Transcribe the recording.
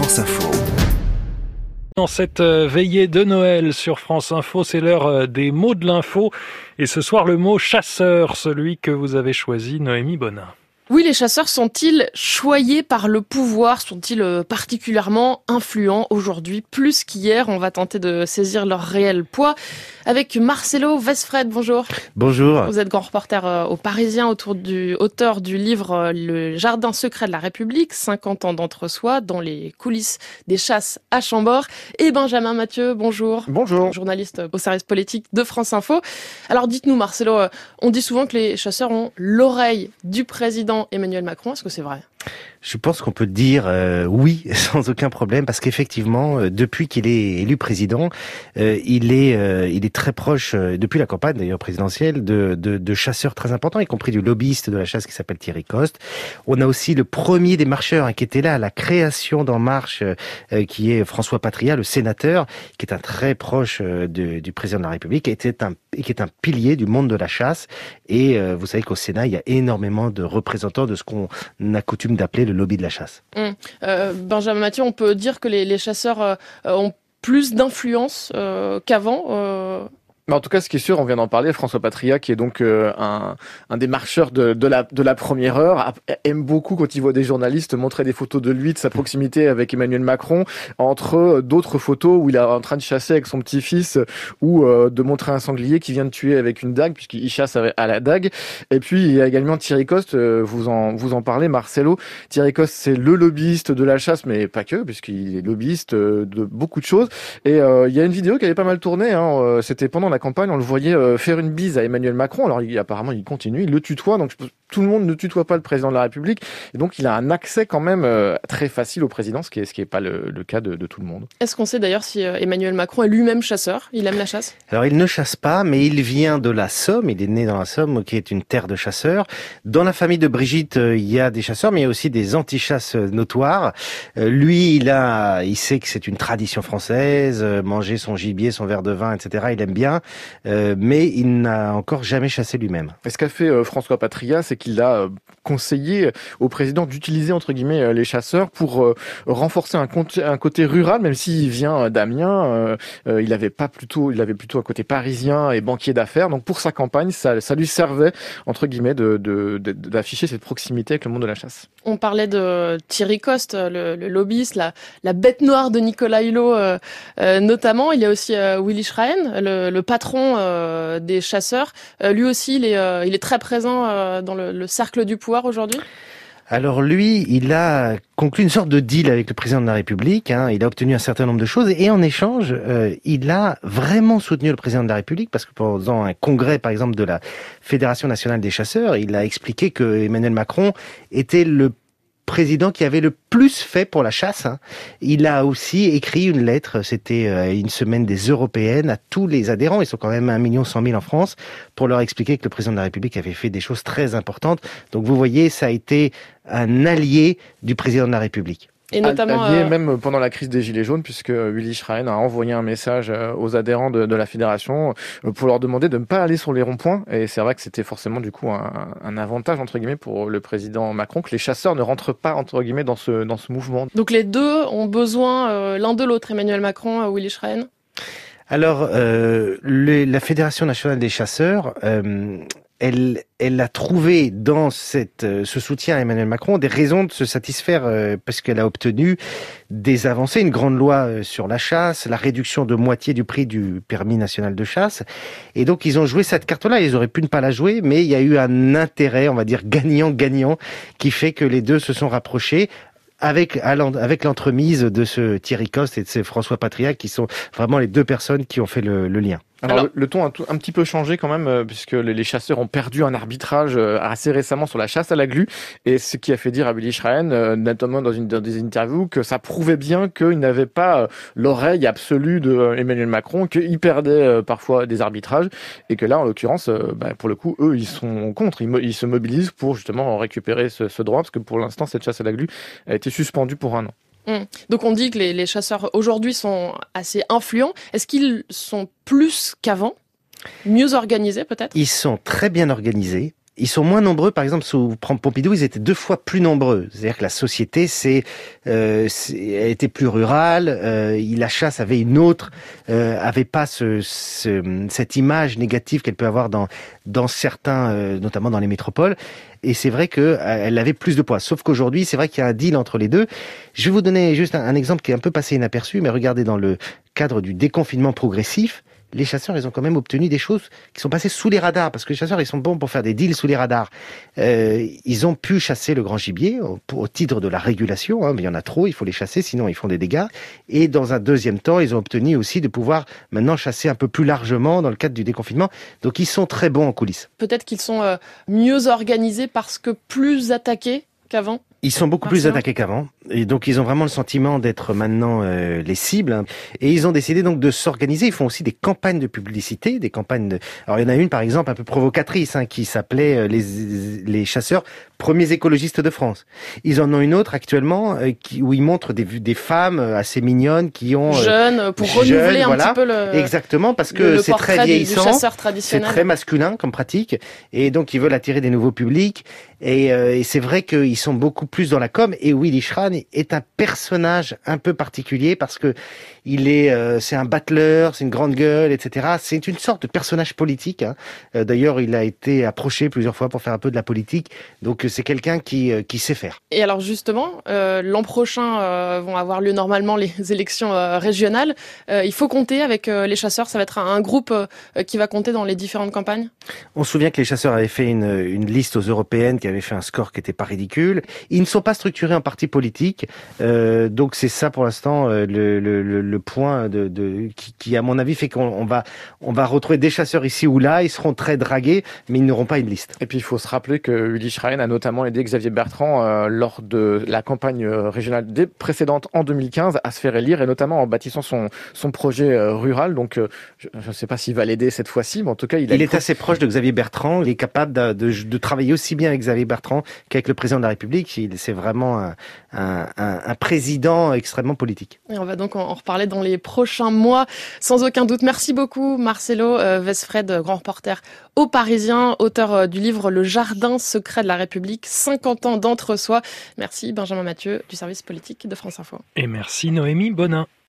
Info. Dans cette euh, veillée de Noël sur France Info, c'est l'heure euh, des mots de l'info. Et ce soir, le mot chasseur, celui que vous avez choisi, Noémie Bonin. Oui, les chasseurs sont-ils choyés par le pouvoir? Sont-ils euh, particulièrement influents aujourd'hui? Plus qu'hier, on va tenter de saisir leur réel poids avec Marcelo Vesfred. Bonjour. Bonjour. Vous êtes grand reporter euh, au Parisien autour du auteur du livre euh, Le Jardin secret de la République, 50 ans d'entre-soi dans les coulisses des chasses à Chambord. Et Benjamin Mathieu, bonjour. Bonjour. Journaliste au service politique de France Info. Alors dites-nous Marcelo, on dit souvent que les chasseurs ont l'oreille du président Emmanuel Macron. Est-ce que c'est vrai? Je pense qu'on peut dire euh, oui sans aucun problème parce qu'effectivement, euh, depuis qu'il est élu président, euh, il est il est très proche depuis la campagne d'ailleurs présidentielle de, de, chasseurs très importants, y compris du lobbyiste de la chasse qui s'appelle Thierry Coste. On a aussi le premier des marcheurs hein, qui était là à la création d'En Marche, qui est François Patria, le sénateur, qui est un très proche du président de la République, et était un qui est un pilier du monde de la chasse. Et vous savez qu'au Sénat, il y a énormément de représentants de ce qu'on a coutume d'appeler le lobby de la chasse. Hum. Euh, Benjamin Mathieu, on peut dire que les, chasseurs euh, ont plus d'influence euh, qu'avant mais en tout cas, ce qui est sûr, on vient d'en parler, François Patria, qui est donc euh, un, un, des marcheurs de, de, la, de la première heure, aime beaucoup quand il voit des journalistes montrer des photos de lui, de sa proximité avec Emmanuel Macron, entre euh, d'autres photos où il est en train de chasser avec son petit-fils ou euh, de montrer un sanglier qui vient de tuer avec une dague, puisqu'il chasse à la dague. Et puis, il y a également Thierry Coste, vous en, vous en parlez, Marcelo. Thierry Coste, c'est le lobbyiste de la chasse, mais pas que, puisqu'il est lobbyiste de beaucoup de choses. Et il y a une vidéo qui avait pas mal tourné, hein, c'était pendant la campagne, on le voyait euh, faire une bise à Emmanuel Macron. Alors il, apparemment, il continue, il le tutoie. Donc tout le monde ne tutoie pas le président de la République. Et donc il a un accès quand même euh, très facile au président, ce qui n'est ce qui est pas le, cas de, tout le monde. Est-ce qu'on sait d'ailleurs si euh, Emmanuel Macron est lui-même chasseur? Il aime la chasse? Alors il ne chasse pas, mais il vient de la Somme. Il est né dans la Somme, qui est une terre de chasseurs. Dans la famille de Brigitte, il y a des chasseurs, mais il y a aussi des anti-chasses notoires. Lui, il a, il sait que c'est une tradition française, manger son gibier, son verre de vin, etc. Il aime bien. Euh, mais il n'a encore jamais chassé lui-même. Et ce qu'a fait euh, François Patria, c'est qu'il a euh, conseillé au président d'utiliser entre guillemets les chasseurs pour renforcer un, côté rural, même s'il vient d'Amiens, il avait pas plutôt, il avait plutôt un côté parisien et banquier d'affaires. Donc pour sa campagne, ça, lui servait entre guillemets d'afficher cette proximité avec le monde de la chasse. On parlait de Thierry Coste, le, lobbyiste, la, bête noire de Nicolas Hulot notamment. Il y a aussi Willy Schrein, le, patron euh, des chasseurs. Euh, lui aussi, euh, il est très présent dans le, cercle du pouvoir aujourd'hui? Alors lui, il a conclu une sorte de deal avec le président de la République. Hein. Il a obtenu un certain nombre de choses et en échange, il a vraiment soutenu le président de la République parce que pendant un congrès, par exemple, de la Fédération nationale des chasseurs, il a expliqué que Emmanuel Macron était le président qui avait le plus fait pour la chasse. Hein. Il a aussi écrit une lettre, c'était euh, une semaine des européennes, à tous les adhérents, ils sont quand même 1 million 100 000 en France, pour leur expliquer que le président de la République avait fait des choses très importantes. Donc vous voyez, ça a été un allié du président de la République. Et notamment euh, même pendant la crise des gilets jaunes, puisque Willy Schrein a envoyé un message euh, aux adhérents de, de, la fédération euh, pour leur demander de ne pas aller sur les ronds-points. Et c'est vrai que c'était forcément du coup un, un, avantage entre guillemets pour le président Macron que les chasseurs ne rentrent pas entre guillemets dans ce dans ce mouvement. Donc les deux ont besoin l'un de l'autre, Emmanuel Macron, Willy Schrein. Alors, euh, la Fédération nationale des chasseurs elle, elle a trouvé dans cette, euh, ce soutien à Emmanuel Macron des raisons de se satisfaire euh, parce qu'elle a obtenu des avancées, une grande loi euh, sur la chasse, la réduction de moitié du prix du permis national de chasse. Et donc ils ont joué cette carte-là. Ils auraient pu ne pas la jouer, mais il y a eu un intérêt, on va dire gagnant-gagnant, qui fait que les deux se sont rapprochés avec, l'entremise de ce Thierry Coste et de ce François Patria, qui sont vraiment les deux personnes qui ont fait le lien. Alors, le, ton a un petit peu changé quand même, euh, puisque les, chasseurs ont perdu un arbitrage euh, assez récemment sur la chasse à la glu, et ce qui a fait dire à Willy Schrein, euh, notamment dans, une, dans des interviews, que ça prouvait bien qu'il n'avait pas l'oreille absolue de Emmanuel Macron, qu'il perdait parfois des arbitrages, et que là, en l'occurrence, bah, pour le coup, eux, ils sont contre, ils, se mobilisent pour justement récupérer ce, ce droit, parce que pour l'instant, cette chasse à la glu a été suspendue pour un an. Hum. Donc on dit que les, chasseurs aujourd'hui sont assez influents. Est-ce qu'ils sont plus qu'avant? Mieux organisés peut-être? Ils sont très bien organisés. Ils sont moins nombreux, par exemple, sous Pompidou, ils étaient deux fois plus nombreux. C'est-à-dire que la société c'est, euh, été plus rurale, euh, la chasse avait une autre, euh, avait pas ce, ce, cette image négative qu'elle peut avoir dans, dans certains, euh, notamment dans les métropoles. Et c'est vrai qu'elle avait plus de poids. Sauf qu'aujourd'hui, c'est vrai qu'il y a un deal entre les deux. Je vais vous donner juste un exemple qui est un peu passé inaperçu, mais regardez dans le cadre du déconfinement progressif, les chasseurs, ils ont quand même obtenu des choses qui sont passées sous les radars, parce que les chasseurs, ils sont bons pour faire des deals sous les radars. Euh, ils ont pu chasser le grand gibier au, titre de la régulation, hein, mais il y en a trop, il faut les chasser, sinon ils font des dégâts. Et dans un deuxième temps, ils ont obtenu aussi de pouvoir maintenant chasser un peu plus largement dans le cadre du déconfinement. Donc ils sont très bons en coulisses. Peut-être qu'ils sont euh, mieux organisés parce que plus attaqués qu'avant? Ils sont beaucoup plus attaqués qu'avant, et donc ils ont vraiment le sentiment d'être maintenant euh, les cibles. Et ils ont décidé donc de s'organiser. Ils font aussi des campagnes de publicité, des campagnes. De... Alors il y en a une par exemple un peu provocatrice hein, qui s'appelait euh, les, les chasseurs premiers écologistes de France. Ils en ont une autre actuellement euh, qui, où ils montrent des, des femmes euh, assez mignonnes qui ont euh, jeunes pour renouveler un petit peu le exactement parce que c'est très vieillissant, c'est très masculin comme pratique et donc ils veulent attirer des nouveaux publics et, et c'est vrai qu'ils sont beaucoup plus dans la com. Et Willy Schran est un personnage un peu particulier parce que il est, euh, c'est un battleur, c'est une grande gueule, etc. C'est une sorte de personnage politique. Hein. Euh, d'ailleurs, il a été approché plusieurs fois pour faire un peu de la politique. Donc, c'est quelqu'un qui, euh, qui sait faire. Et alors, justement, l'an prochain vont avoir lieu normalement les élections régionales. il faut compter avec les chasseurs. Ça va être un, groupe qui va compter dans les différentes campagnes? On se souvient que les chasseurs avaient fait une, une liste aux européennes qui avait fait un score qui était pas ridicule. Ils ne sont pas structurés en parti politique. donc, c'est ça pour l'instant le, le, le point de, de qui, qui, à mon avis, fait qu'on va, on va retrouver des chasseurs ici ou là. Ils seront très dragués, mais ils n'auront pas une liste. Et puis, il faut se rappeler que Willy Schrein a notamment aidé Xavier Bertrand euh, lors de la campagne euh, régionale des précédentes en 2015 à se faire élire et notamment en bâtissant son, son projet euh, rural. Donc, je ne sais pas s'il va l'aider cette fois-ci, mais en tout cas, il, il est assez proche de Xavier Bertrand. Il est capable de, de, de travailler aussi bien avec Xavier Bertrand qu'avec le président de la République. C'est vraiment un, un, un, un, président extrêmement politique. Et on va donc en reparler dans les prochains mois, sans aucun doute. Merci beaucoup, Marcelo euh, Vesfred, grand reporter au Parisien, auteur euh, du livre Le Jardin secret de la République, 50 ans d'entre-soi. Merci, Benjamin Mathieu, du service politique de France Info. Et merci, Noémie Bonin.